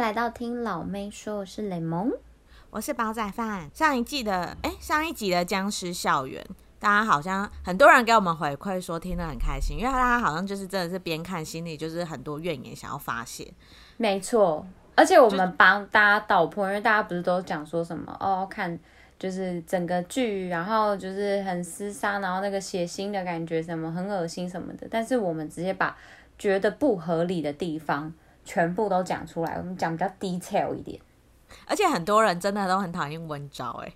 来到听老妹说，我是雷蒙，我是煲仔饭。上一季的哎，上一集的僵尸校园，大家好像很多人给我们回馈说听得很开心，因为大家好像就是真的是边看心里就是很多怨言想要发泄。没错，而且我们帮大家道破，因为大家不是都讲说什么哦，看就是整个剧，然后就是很厮杀，然后那个血腥的感觉什么很恶心什么的，但是我们直接把觉得不合理的地方。全部都讲出来，我们讲比较 detail 一点。而且很多人真的都很讨厌温昭，哎，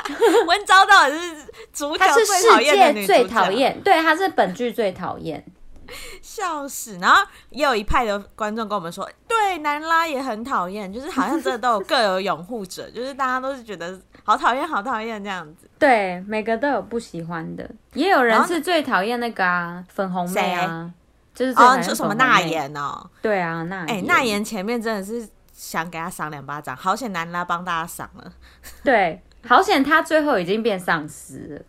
温昭到底是主角最讨厌的最讨厌，对，她是本剧最讨厌，笑死。然后也有一派的观众跟我们说，对，南拉也很讨厌，就是好像真的都有各有拥护者，就是大家都是觉得好讨厌，好讨厌这样子。对，每个都有不喜欢的，也有人是最讨厌那个啊，粉红妹啊。就是哦，说什么那言哦？对啊，娜哎，那言前面真的是想给他赏两巴掌，好险南拉帮大家赏了。对，好险他最后已经变丧尸了，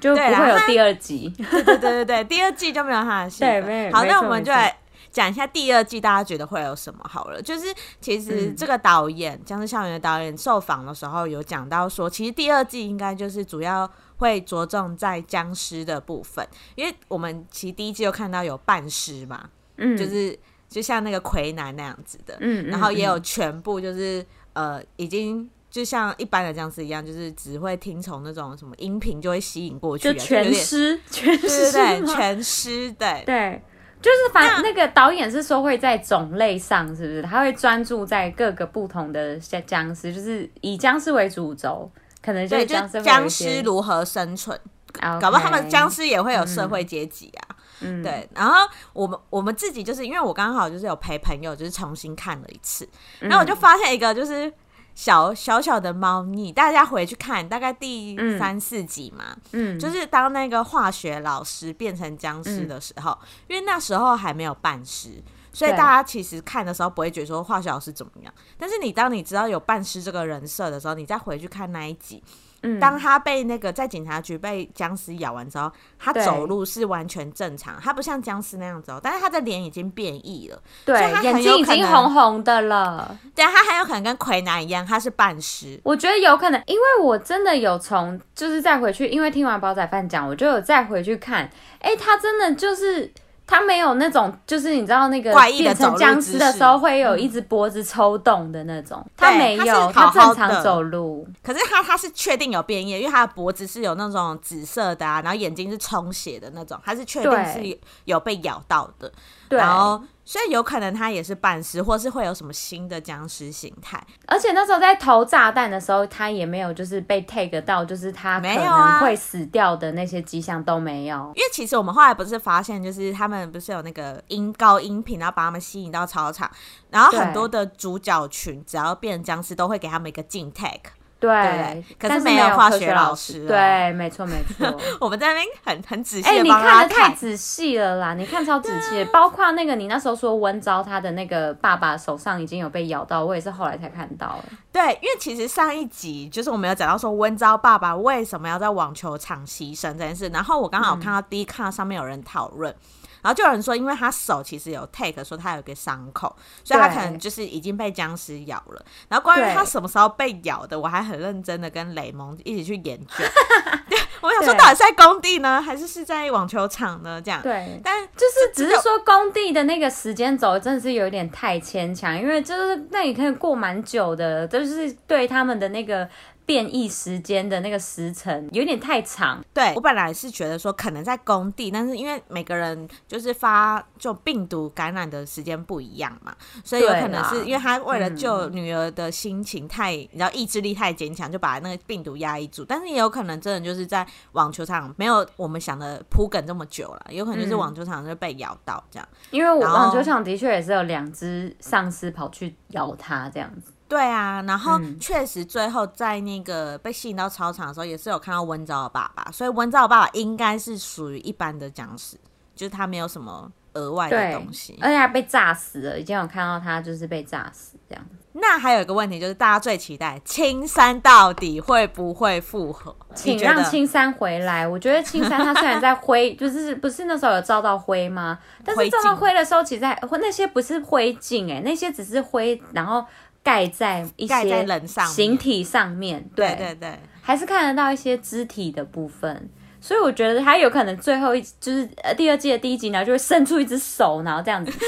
就不会有第二集。对对对对对，第二季就没有他的戏。对，没有。好，那我们就来讲一下第二季，大家觉得会有什么好了。就是其实这个导演《僵尸校园》的导演受访的时候有讲到说，其实第二季应该就是主要。会着重在僵尸的部分，因为我们其实第一季有看到有半尸嘛，嗯，就是就像那个魁南那样子的，嗯，然后也有全部就是呃，已经就像一般的僵尸一样，就是只会听从那种什么音频就会吸引过去，啊，就全尸，全尸，对，全尸，对，对，就是反正那个导演是说会在种类上，是不是？他会专注在各个不同的僵尸，就是以僵尸为主轴。可能对，就是僵尸如何生存，okay, 搞不好他们僵尸也会有社会阶级啊。嗯，对。然后我们我们自己就是因为我刚好就是有陪朋友，就是重新看了一次，然后我就发现一个就是小小小的猫腻，大家回去看大概第三四集嘛，嗯，就是当那个化学老师变成僵尸的时候，嗯，因为那时候还没有半尸。所以大家其实看的时候不会觉得说化学老师怎么样，但是你当你知道有半尸这个人设的时候，你再回去看那一集，嗯，当他被那个在警察局被僵尸咬完之后，他走路是完全正常，他不像僵尸那样子哦，但是他的脸已经变异了，对，眼睛已经红红的了，对，他很有可能跟奎南一样，他是半尸，我觉得有可能，因为我真的有从就是再回去，因为听完煲仔饭讲，我就有再回去看，哎、欸，他真的就是。他没有那种，就是你知道那个变成僵尸的时候会有一只脖子抽动的那种，他没有，他正常走路。可是他他是确定有变异，因为他的脖子是有那种紫色的啊，然后眼睛是充血的那种，他是确定是有被咬到的。对，然后。所以有可能他也是半尸，或是会有什么新的僵尸形态。而且那时候在投炸弹的时候，他也没有就是被 take 到，就是他可能会死掉的那些迹象都没有。因为其实我们后来不是发现，就是他们不是有那个音高音频，然后把他们吸引到操场，然后很多的主角群只要变成僵尸，都会给他们一个静 take。对，对，可是没有化学老师。对，没错没 错。我们在那边很很仔细。你看的太仔细了啦！你看超仔细，包括那个你那时候说温昭他的那个爸爸手上已经有被咬到，我也是后来才看到了。对，因为其实上一集就是我们有讲到说温昭爸爸为什么要在网球场牺牲这件事，然后我刚好看到第一看上面有人讨论。嗯然后就有人说，因为他手其实有 take，说他有个伤口，所以他可能就是已经被僵尸咬了。然后关于他什么时候被咬的，我还很认真的跟雷蒙一起去研究。对，我想说到底是在工地呢，还是是在网球场呢？这样。对，但就是只是说工地的那个时间轴真的是有点太牵强，因为就是那也可以过蛮久的，就是对他们的那个。变异时间的那个时辰有点太长。对，我本来是觉得说可能在工地，但是因为每个人就是发就病毒感染的时间不一样嘛，所以有可能是因为他为了救女儿的心情太，嗯、然后意志力太坚强，就把那个病毒压抑住。但是也有可能真的就是在网球场没有我们想的铺梗这么久了，有可能就是网球场就被咬到这样。因为我网球场的确也是有两只丧尸跑去咬他这样子。对啊，然后确实最后在那个被吸引到操场的时候，也是有看到温昭的爸爸，所以温昭的爸爸应该是属于一般的僵尸，就是他没有什么额外的东西，而且他被炸死了，已经有看到他就是被炸死这样。那还有一个问题就是大家最期待青山到底会不会复合？请让青山回来。我觉得青山他虽然在灰，就是不是那时候有照到灰吗？但是照到灰的时候，其实还那些不是灰烬哎、欸，那些只是灰，然后。盖在一些人上形体上面，对。对对，还是看得到一些肢体的部分。所以我觉得他有可能最后一就是呃第二季的第一集呢，就会伸出一只手，然后这样子。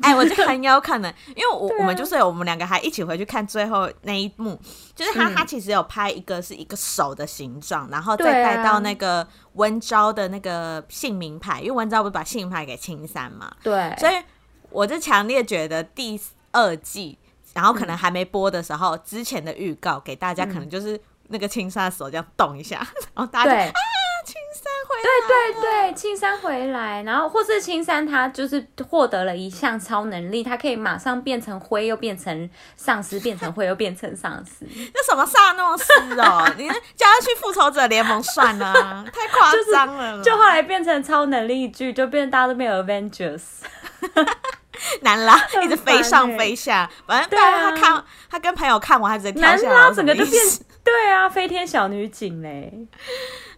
哎、欸，我觉得很有可能，因为我、啊、我们就是有我们两个还一起回去看最后那一幕，就是他、嗯、他其实有拍一个是一个手的形状，然后再带到那个温昭的那个姓名牌，因为温昭不是把姓名牌给青山嘛，对，所以我就强烈觉得第二季，然后可能还没播的时候，嗯、之前的预告给大家可能就是那个青山的手这样动一下，然后大家就啊。青山回来，对对对，青山回来，然后或是青山他就是获得了一项超能力，他可以马上变成灰，又变成丧尸，变成灰，又变成丧尸。那什么萨诺斯哦，你叫他去复仇者联盟算了，太夸张了，就是。就后来变成超能力剧，就变大家都变 Avengers，难拉，一直飞上飞下，反正对啊，他看他跟朋友看完，他直接跳下来，难啦，整个就变对啊，飞天小女警嘞。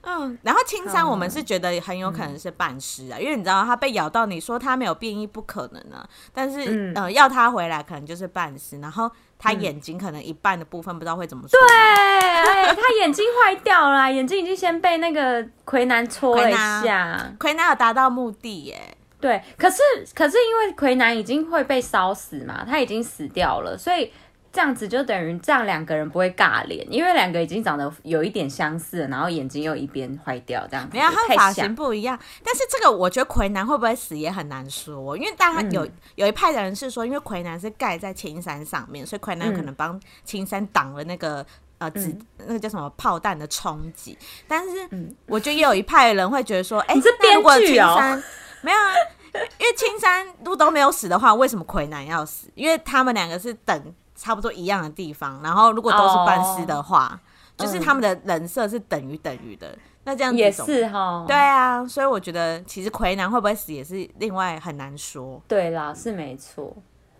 嗯，然后青山我们是觉得很有可能是半尸啊，嗯、因为你知道他被咬到，你说他没有变异不可能啊，但是、嗯、呃要他回来可能就是半尸，然后他眼睛可能一半的部分不知道会怎么说。对，哎，他眼睛坏掉了，眼睛已经先被那个奎南戳了一下，奎南有达到目的耶。对，可是可是因为魁南已经会被烧死嘛，他已经死掉了，所以。这样子就等于这样两个人不会尬脸，因为两个已经长得有一点相似了，然后眼睛又一边坏掉，这样子没有，他发型不一样。但是这个我觉得魁南会不会死也很难说，因为大家有、嗯、有一派的人是说，因为魁南是盖在青山上面，所以魁南有可能帮青山挡了那个、嗯、呃子那个叫什么炮弹的冲击。但是我觉得也有一派的人会觉得说，哎、欸，你是编剧哦，没有啊，因为青山如果都没有死的话，为什么魁南要死？因为他们两个是等。差不多一样的地方，然后如果都是班师的话，oh, 就是他们的人设是等于等于的，嗯、那这样子也是哈。对啊，所以我觉得其实魁南会不会死也是另外很难说。对啦，是没错。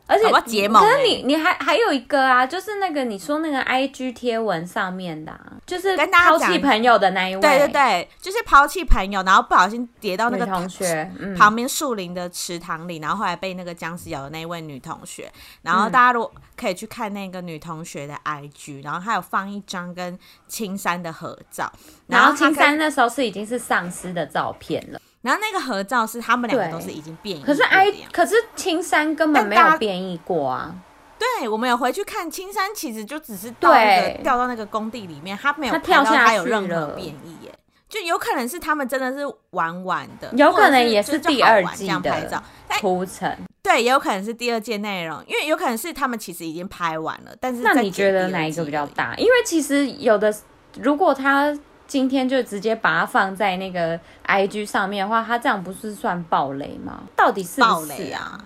而且，结盟欸、可是你你还还有一个啊，就是那个你说那个 I G 贴文上面的、啊，就是跟抛弃朋友的那一位，对对对，就是抛弃朋友，然后不小心跌到那个同学旁边树林的池塘里，然后后来被那个僵尸咬的那一位女同学，然后大家如果可以去看那个女同学的 I G，然后还有放一张跟青山的合照，然后青山那时候是已经是丧尸的照片了。然后那个合照是他们两个都是已经变异，可是 I 可是青山根本没有变异过啊。对，我们有回去看青山，其实就只是到那个掉到那个工地里面，他没有他跳下他有任何变异耶，就有可能是他们真的是玩玩的，有可能也是第二季的拍照铺陈。对，也有可能是第二季内容，因为有可能是他们其实已经拍完了，但是那你觉得哪一个比较大？因为其实有的如果他。今天就直接把它放在那个 IG 上面的话，它这样不是算暴雷吗？到底是暴雷啊？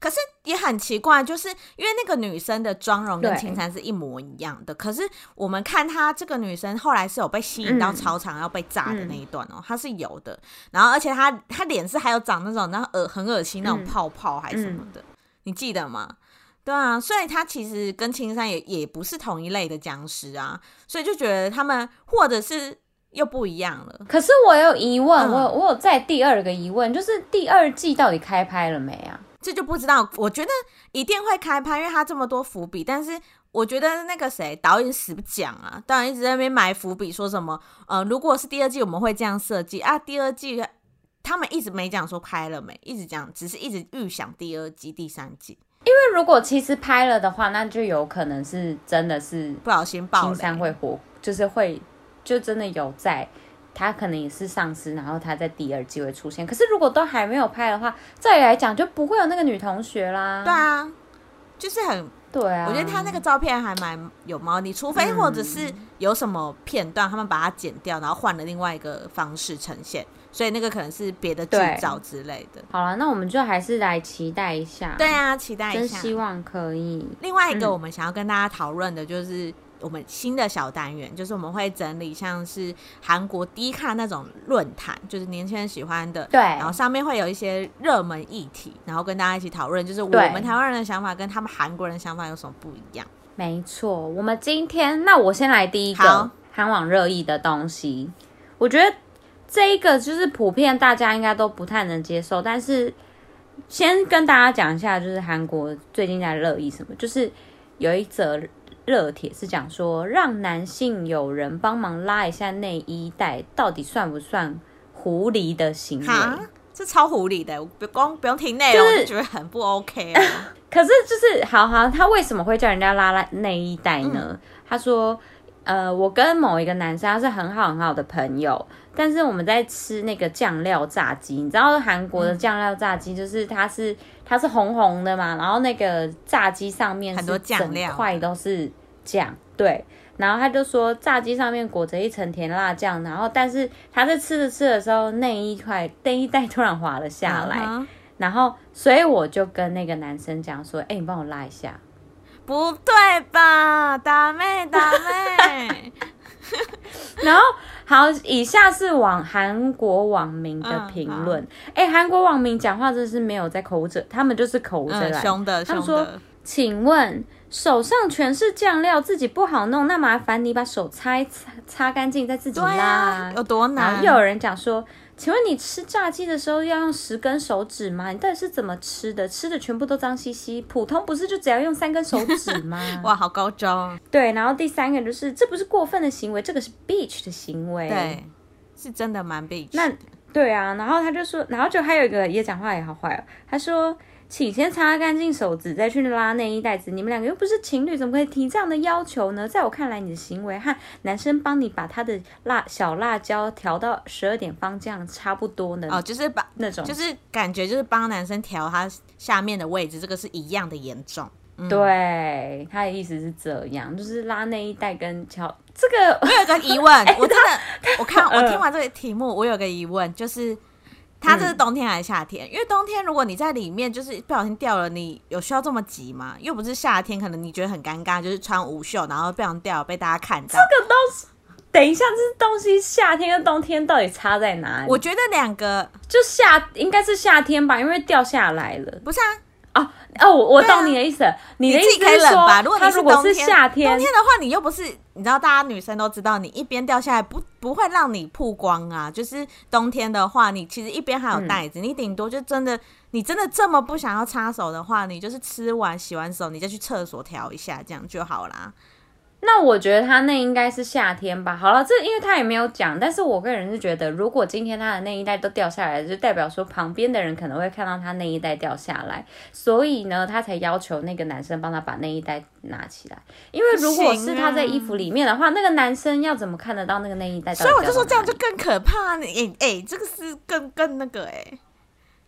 可是也很奇怪，就是因为那个女生的妆容跟青山是一模一样的，可是我们看她这个女生后来是有被吸引到操场要被炸的那一段哦、喔，她、嗯、是有的。然后而且她她脸是还有长那种那恶很恶心那种泡泡还是什么的，嗯、你记得吗？对啊，所以他其实跟青山也也不是同一类的僵尸啊，所以就觉得他们或者是又不一样了。可是我有疑问，嗯、我我有在第二个疑问，就是第二季到底开拍了没啊？这就不知道。我觉得一定会开拍，因为他这么多伏笔。但是我觉得那个谁导演死不讲啊，导演一直在那边埋伏笔，说什么呃，如果是第二季我们会这样设计啊。第二季他们一直没讲说拍了没，一直讲，只是一直预想第二季、第三季。因为如果其实拍了的话，那就有可能是真的是不小心爆，青山会活，就是会就真的有在，他可能也是丧尸，然后他在第二季会出现。可是如果都还没有拍的话，照理来讲就不会有那个女同学啦。对啊，就是很对啊。我觉得他那个照片还蛮有猫腻，除非或者是有什么片段，他们把它剪掉，然后换了另外一个方式呈现。所以那个可能是别的剧照之类的。好了，那我们就还是来期待一下。对啊，期待一下，真希望可以。另外一个我们想要跟大家讨论的就是我们新的小单元，就是我们会整理像是韩国 Dcard 那种论坛，就是年轻人喜欢的。对。然后上面会有一些热门议题，然后跟大家一起讨论，就是我们台湾人的想法跟他们韩国人的想法有什么不一样？没错，我们今天那我先来第一个韩网热议的东西，我觉得。这一个就是普遍大家应该都不太能接受，但是先跟大家讲一下，就是韩国最近在热议什么，就是有一则热帖是讲说，让男性友人帮忙拉一下内衣带，到底算不算狐狸的行为？是超狐狸的，不光不用听内容，就是、觉得很不 OK 啊。可是就是，好好，他为什么会叫人家拉拉内衣带呢？嗯、他说，呃，我跟某一个男生他是很好很好的朋友，但是我们在吃那个酱料炸鸡，你知道韩国的酱料炸鸡就是它是它是红红的嘛，然后那个炸鸡上面很多酱料，块都是酱，对。然后他就说，炸鸡上面裹着一层甜辣酱，然后但是他在吃着吃的时候，那一块那一带突然滑了下来，uh huh. 然后所以我就跟那个男生讲说，哎，你帮我拉一下，不对吧，大妹大妹。然后好，以下是网韩国网民的评论，哎、uh，huh. 韩国网民讲话真是没有在口着，他们就是口着来，凶的，他们说，请问。手上全是酱料，自己不好弄，那麻烦你把手擦一擦，擦干净再自己拉，啊，有多难？又有人讲说，请问你吃炸鸡的时候要用十根手指吗？你到底是怎么吃的？吃的全部都脏兮兮，普通不是就只要用三根手指吗？哇，好高招啊！对，然后第三个就是，这不是过分的行为，这个是 bitch 的行为，对，是真的蛮 bitch。那对啊，然后他就说，然后就还有一个也讲话也好坏哦，他说。请先擦干净手指，再去拉内衣带子。你们两个又不是情侣，怎么可以提这样的要求呢？在我看来，你的行为和男生帮你把他的辣小辣椒调到十二点方这样差不多呢。哦，就是把那种，就是感觉就是帮男生调他下面的位置，这个是一样的严重。嗯、对，他的意思是这样，就是拉内衣带跟乔这个。我有个疑问，欸、我真的，我看我听完这个题目，我有个疑问，就是。它这是冬天还是夏天？嗯、因为冬天如果你在里面就是不小心掉了，你有需要这么急吗？又不是夏天，可能你觉得很尴尬，就是穿无袖然后不小心掉了被大家看到。这个东西，等一下，这东西夏天跟冬天到底差在哪里？我觉得两个就夏应该是夏天吧，因为掉下来了。不是啊。哦哦，我懂你的意思。啊、你的意思是说，你如果你是冬天，如果是夏天，冬天的话，你又不是，你知道，大家女生都知道，你一边掉下来不不会让你曝光啊。就是冬天的话，你其实一边还有袋子，嗯、你顶多就真的，你真的这么不想要擦手的话，你就是吃完洗完手，你再去厕所调一下，这样就好啦。那我觉得他那应该是夏天吧。好了，这因为他也没有讲，但是我个人是觉得，如果今天他的内衣带都掉下来，就代表说旁边的人可能会看到他内衣带掉下来，所以呢，他才要求那个男生帮他把内衣带拿起来。因为如果是他在衣服里面的话，那个男生要怎么看得到那个内衣带？所以我就说这样就更可怕。你哎哎，这个是更更那个哎、欸，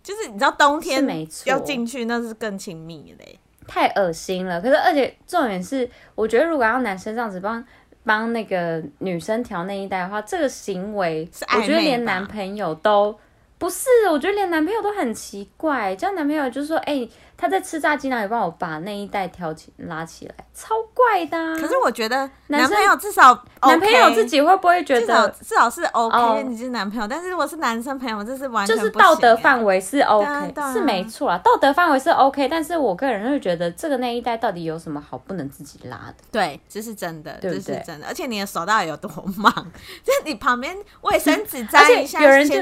就是你知道冬天要进去那是更亲密嘞、欸。太恶心了，可是而且重点是，我觉得如果要男生这样子帮帮那个女生调内衣带的话，这个行为，我觉得连男朋友都。不是，我觉得连男朋友都很奇怪。叫男朋友就是说：“哎、欸，他在吃炸鸡，那你帮我把那一带挑起拉起来，超怪的、啊。”可是我觉得男朋友至少、OK，男朋友自己会不会觉得至少，至少是 OK？、哦、你是男朋友，但是如果是男生朋友，这是完全不就是道德范围是 OK，是没错啊，道德范围是 OK。但是我个人会觉得这个内衣带到底有什么好不能自己拉的？对，这是真的，对对这是真的。而且你的手到底有多忙？就是你旁边卫生纸 沾一下，有人就。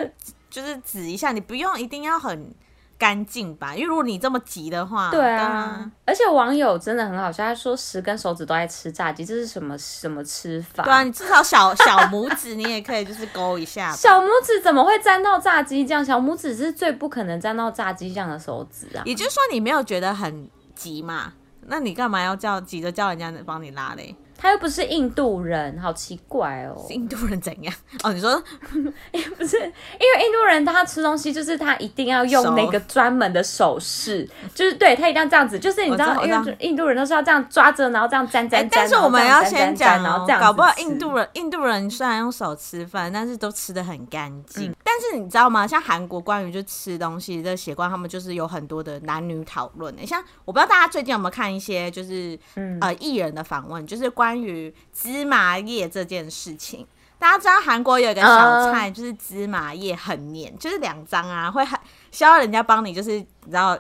就是指一下，你不用一定要很干净吧？因为如果你这么急的话，对啊。啊而且网友真的很好笑，他说十根手指都在吃炸鸡，这是什么什么吃法？对啊，你至少小 小拇指你也可以就是勾一下。小拇指怎么会沾到炸鸡酱？小拇指是最不可能沾到炸鸡酱的手指啊！也就是说你没有觉得很急嘛？那你干嘛要叫急着叫人家帮你拉嘞？他又不是印度人，好奇怪哦！印度人怎样？哦，你说，不是，因为印度人他吃东西就是他一定要用那个专门的手势，就是对他一定要这样子，就是你知道，因为印度人都是要这样抓着，然后这样沾沾沾。但是我们要先讲，然后这样搞不好印度人，印度人虽然用手吃饭，但是都吃的很干净。嗯、但是你知道吗？像韩国关于就吃东西的习惯，他们就是有很多的男女讨论。像我不知道大家最近有没有看一些就是、嗯、呃艺人的访问，就是关。关于芝麻叶这件事情，大家知道韩国有一个小菜，就是芝麻叶很黏，就是两张啊，会很需要人家帮你，就是你知道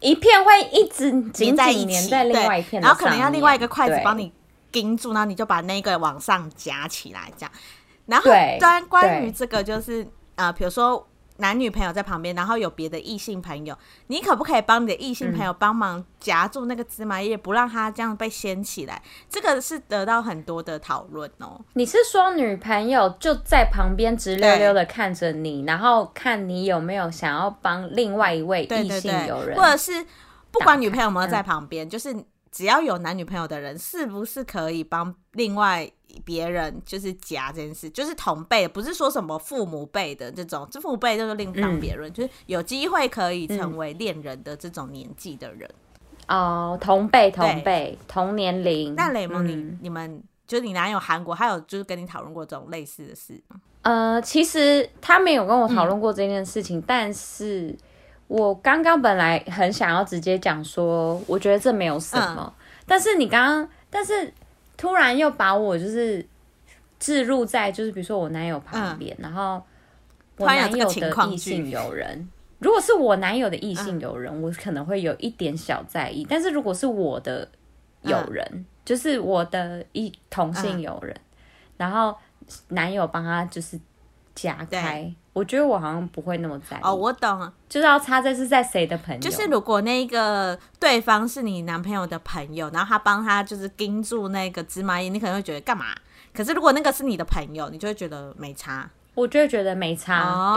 一片会一直紧在一起，在另外一片，然后可能要另外一个筷子帮你盯住，然后你就把那个往上夹起来，这样。然后关关于这个就是呃，比如说男女朋友在旁边，然后有别的异性朋友，你可不可以帮你的异性朋友帮忙夹住那个芝麻叶，不让它这样被掀起来？这个是得到很多的讨论哦。你是说女朋友就在旁边直溜溜的看着你，然后看你有没有想要帮另外一位异性友人，或者是不管女朋友有没有在旁边，就是只要有男女朋友的人，是不是可以帮另外？别人就是夹这件事，就是同辈，不是说什么父母辈的这种，这父母辈就是另当别论，嗯、就是有机会可以成为恋人的这种年纪的人。哦，同辈同辈同年龄。那雷蒙，你、嗯、你们就是你男友韩国，还有就是跟你讨论过这种类似的事吗？呃，其实他没有跟我讨论过这件事情，嗯、但是我刚刚本来很想要直接讲说，我觉得这没有什么，嗯、但是你刚刚，但是。突然又把我就是置入在就是比如说我男友旁边，嗯、然后我男友的异性友人，如果是我男友的异性友人，嗯、我可能会有一点小在意。但是如果是我的友人，嗯、就是我的一同性友人，嗯、然后男友帮他就是夹开。我觉得我好像不会那么在意。哦，我懂，就是要插这是在谁的朋友，就是如果那个对方是你男朋友的朋友，然后他帮他就是盯住那个芝麻叶，你可能会觉得干嘛？可是如果那个是你的朋友，你就会觉得没差，我就会觉得没差，哦、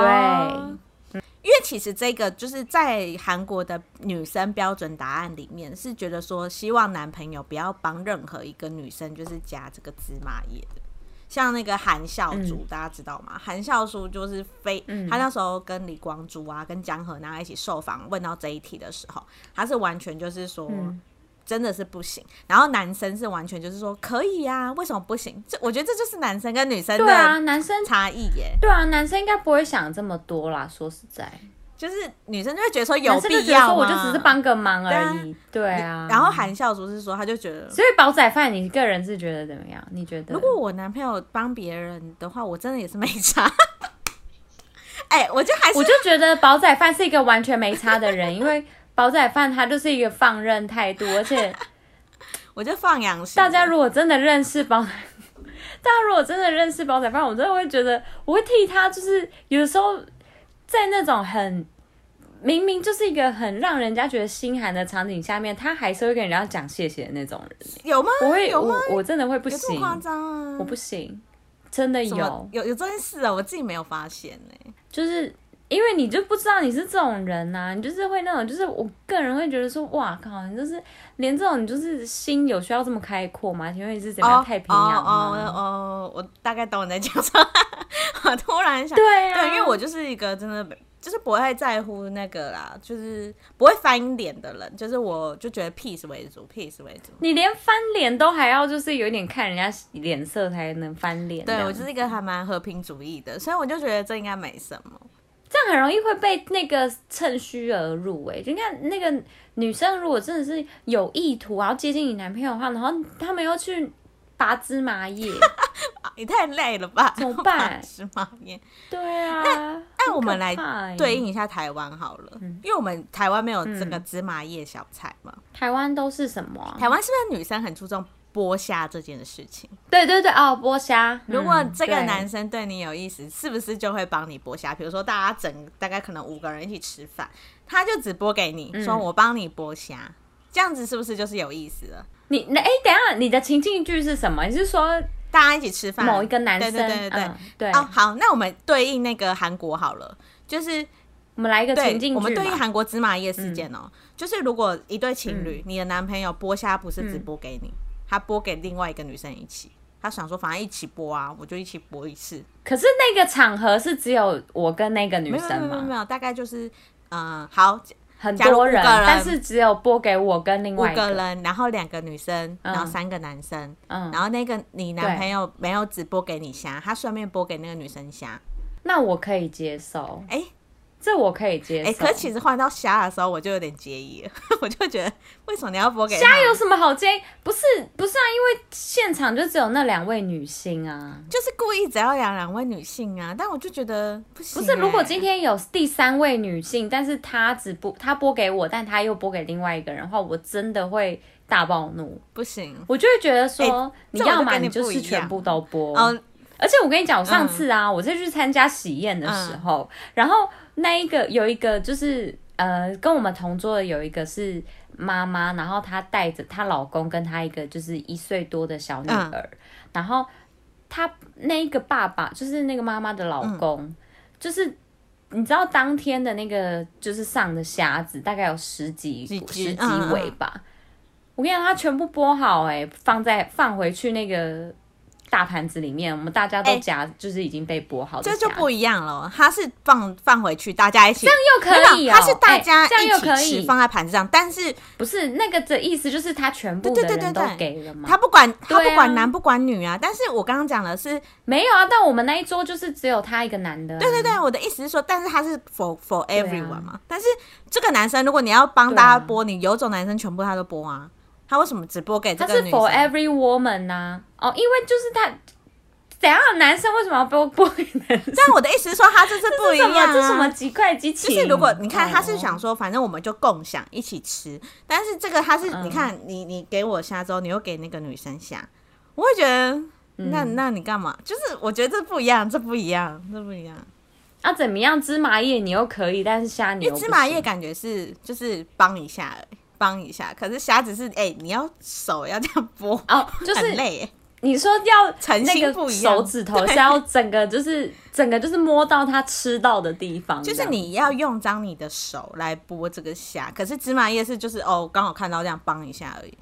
对，因为其实这个就是在韩国的女生标准答案里面是觉得说，希望男朋友不要帮任何一个女生就是夹这个芝麻叶的。像那个韩孝珠，嗯、大家知道吗？韩孝珠就是非、嗯、他那时候跟李光洙啊，跟江河那一起受访，问到这一题的时候，他是完全就是说，真的是不行。嗯、然后男生是完全就是说可以呀、啊，为什么不行？这我觉得这就是男生跟女生的对啊，男生差异耶。对啊，男生应该不会想这么多啦。说实在。就是女生就会觉得说有必要，我就只是帮个忙而已。对啊，然后韩孝竹是说，他就觉得，所以煲仔饭，你个人是觉得怎么样？你觉得？如果我男朋友帮别人的话，我真的也是没差。哎、欸，我就还是，我就觉得煲仔饭是一个完全没差的人，因为煲仔饭他就是一个放任态度，而且 我就放养型。大家如果真的认识煲，大家如果真的认识煲仔饭，我真的会觉得，我会替他，就是有的时候。在那种很明明就是一个很让人家觉得心寒的场景下面，他还是会跟人家讲谢谢的那种人，有吗？我会有吗？我我真的会不行，夸张啊！我不行，真的有有有这件事啊，我自己没有发现呢、欸。就是因为你就不知道你是这种人呐、啊，你就是会那种，就是我个人会觉得说，哇靠，你就是连这种，你就是心有需要这么开阔吗？请问你是怎么样太平洋吗？哦哦，我大概懂你在讲什么。我突然想，对啊，对，因为我就是一个真的就是不会在乎那个啦，就是不会翻脸的人，就是我就觉得 peace 为主，peace 为主。你连翻脸都还要就是有点看人家脸色才能翻脸。对，我就是一个还蛮和平主义的，所以我就觉得这应该没什么。很容易会被那个趁虚而入哎、你看那个女生如果真的是有意图然后接近你男朋友的话，然后他们又去。拔芝麻叶，也太累了吧？怎么办？芝麻叶，对啊。那那我们来对应一下台湾好了，嗯、因为我们台湾没有这个芝麻叶小菜嘛。台湾都是什么、啊？台湾是不是女生很注重剥虾这件事情？对对对，哦，剥虾。如果这个男生对你有意思，是不是就会帮你剥虾？比如说大家整大概可能五个人一起吃饭，他就只剥给你，说我帮你剥虾，嗯、这样子是不是就是有意思了？你那哎，等一下，你的情境剧是什么？你是说大家一起吃饭，某一个男生？对对对对、嗯、对。哦，好，那我们对应那个韩国好了，就是我们来一个情境，我们对应韩国芝麻叶事件哦、就是如果一对情侣，嗯、你的男朋友剥虾不是只剥给你，嗯、他播给另外一个女生一起，他想说反正一起播啊，我就一起播一次。可是那个场合是只有我跟那个女生吗？没有没有没有，大概就是嗯、呃，好。很多人，人但是只有播给我跟另外一个，五个人，然后两个女生，然后三个男生，嗯，然后那个你男朋友没有只播给你虾，他顺便播给那个女生虾，那我可以接受，哎、欸。这我可以接受，哎、欸，可其实换到虾的时候，我就有点介意了，我就觉得为什么你要播给虾有什么好介意？不是不是啊，因为现场就只有那两位女性啊，就是故意只要养两位女性啊，但我就觉得不行、欸。不是，如果今天有第三位女性，但是她只播她播给我，但她又播给另外一个人的话，我真的会大暴怒。不行，我就会觉得说，欸、你要嘛你就是全部都播。嗯。而且我跟你讲，我上次啊，嗯、我在去参加喜宴的时候，嗯、然后那一个有一个就是呃，跟我们同桌的有一个是妈妈，然后她带着她老公跟她一个就是一岁多的小女儿，嗯、然后她那一个爸爸就是那个妈妈的老公，嗯、就是。你知道当天的那个就是上的虾子大概有十几几十几尾吧，我跟你讲，他全部剥好哎、欸，放在放回去那个。大盘子里面，我们大家都夹，欸、就是已经被剥好的。这就不一样了，它是放放回去，大家一起，这样又可以哦。它是大家一起吃，放在盘子上，但是不是那个的意思，就是他全部的人都给了吗？他不管他不管男不管女啊。但是我刚刚讲的是没有啊，但我们那一桌就是只有他一个男的、啊。对对对，我的意思是说，但是他是 for for everyone 嘛。啊、但是这个男生，如果你要帮大家剥，啊、你有种男生全部他都剥啊。他为什么只播给这个女生？他是 for every woman 呐、啊？哦，因为就是他。怎样？男生为什么要播播给男生？但我的意思是说，他这是不一样啊！这是什么几块几钱？就是如果你看，他是想说，反正我们就共享一起吃。但是这个他是，你看，你你给我虾之后，你又给那个女生虾，我会觉得，那那你干嘛？就是我觉得这不一样，这不一样，这不一样。啊，怎么样？芝麻叶你又可以，但是虾你，因为芝麻叶感觉是就是帮一下，帮一下。可是虾子是，哎，你要手要这样剥哦，就是很累。你说要那个手指头是要整个就是整个就是摸到他吃到的地方，就是你要用脏你的手来剥这个虾，可是芝麻叶是就是哦刚好看到这样帮一下而已。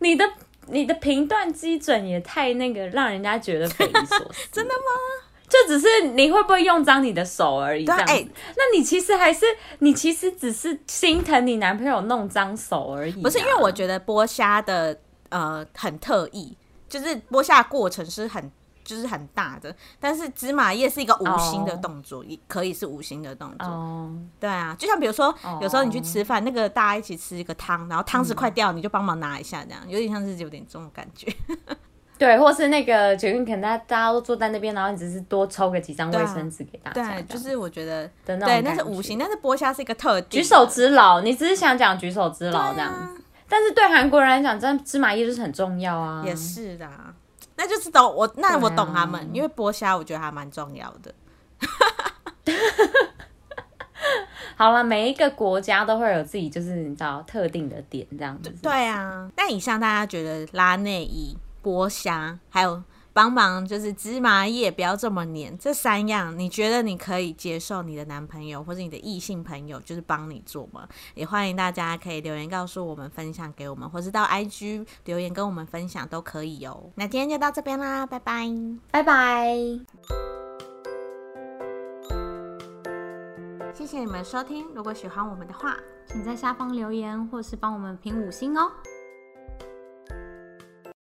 你的你的评断基准也太那个让人家觉得匪夷所思，真的吗？就只是你会不会用脏你的手而已，这样子。欸、那你其实还是你其实只是心疼你男朋友弄脏手而已。不是因为我觉得剥虾的呃很特意。就是剥虾过程是很就是很大的，但是芝麻叶是一个无心的动作，也、oh. 可以是无心的动作。Oh. 对啊，就像比如说，oh. 有时候你去吃饭，那个大家一起吃一个汤，然后汤匙快掉，你就帮忙拿一下，这样有点像是有点这种感觉。对，或是那个捷运，可能大家都坐在那边，然后你只是多抽个几张卫生纸给大家。对，就是我觉得对，那是五行，但是剥虾是一个特举手之劳，你只是想讲举手之劳这样子。但是对韩国人来讲，真芝麻叶就是很重要啊。也是的，那就是懂我，那我懂他们，啊、因为剥虾我觉得还蛮重要的。好了，每一个国家都会有自己就是你知道特定的点这样子。对啊，那以上大家觉得拉内衣、剥虾还有。帮忙就是芝麻叶不要这么黏，这三样你觉得你可以接受你的男朋友或者你的异性朋友就是帮你做吗？也欢迎大家可以留言告诉我们，分享给我们，或是到 IG 留言跟我们分享都可以哦。那今天就到这边啦，拜拜，拜拜。谢谢你们收听，如果喜欢我们的话，请在下方留言或是帮我们评五星哦。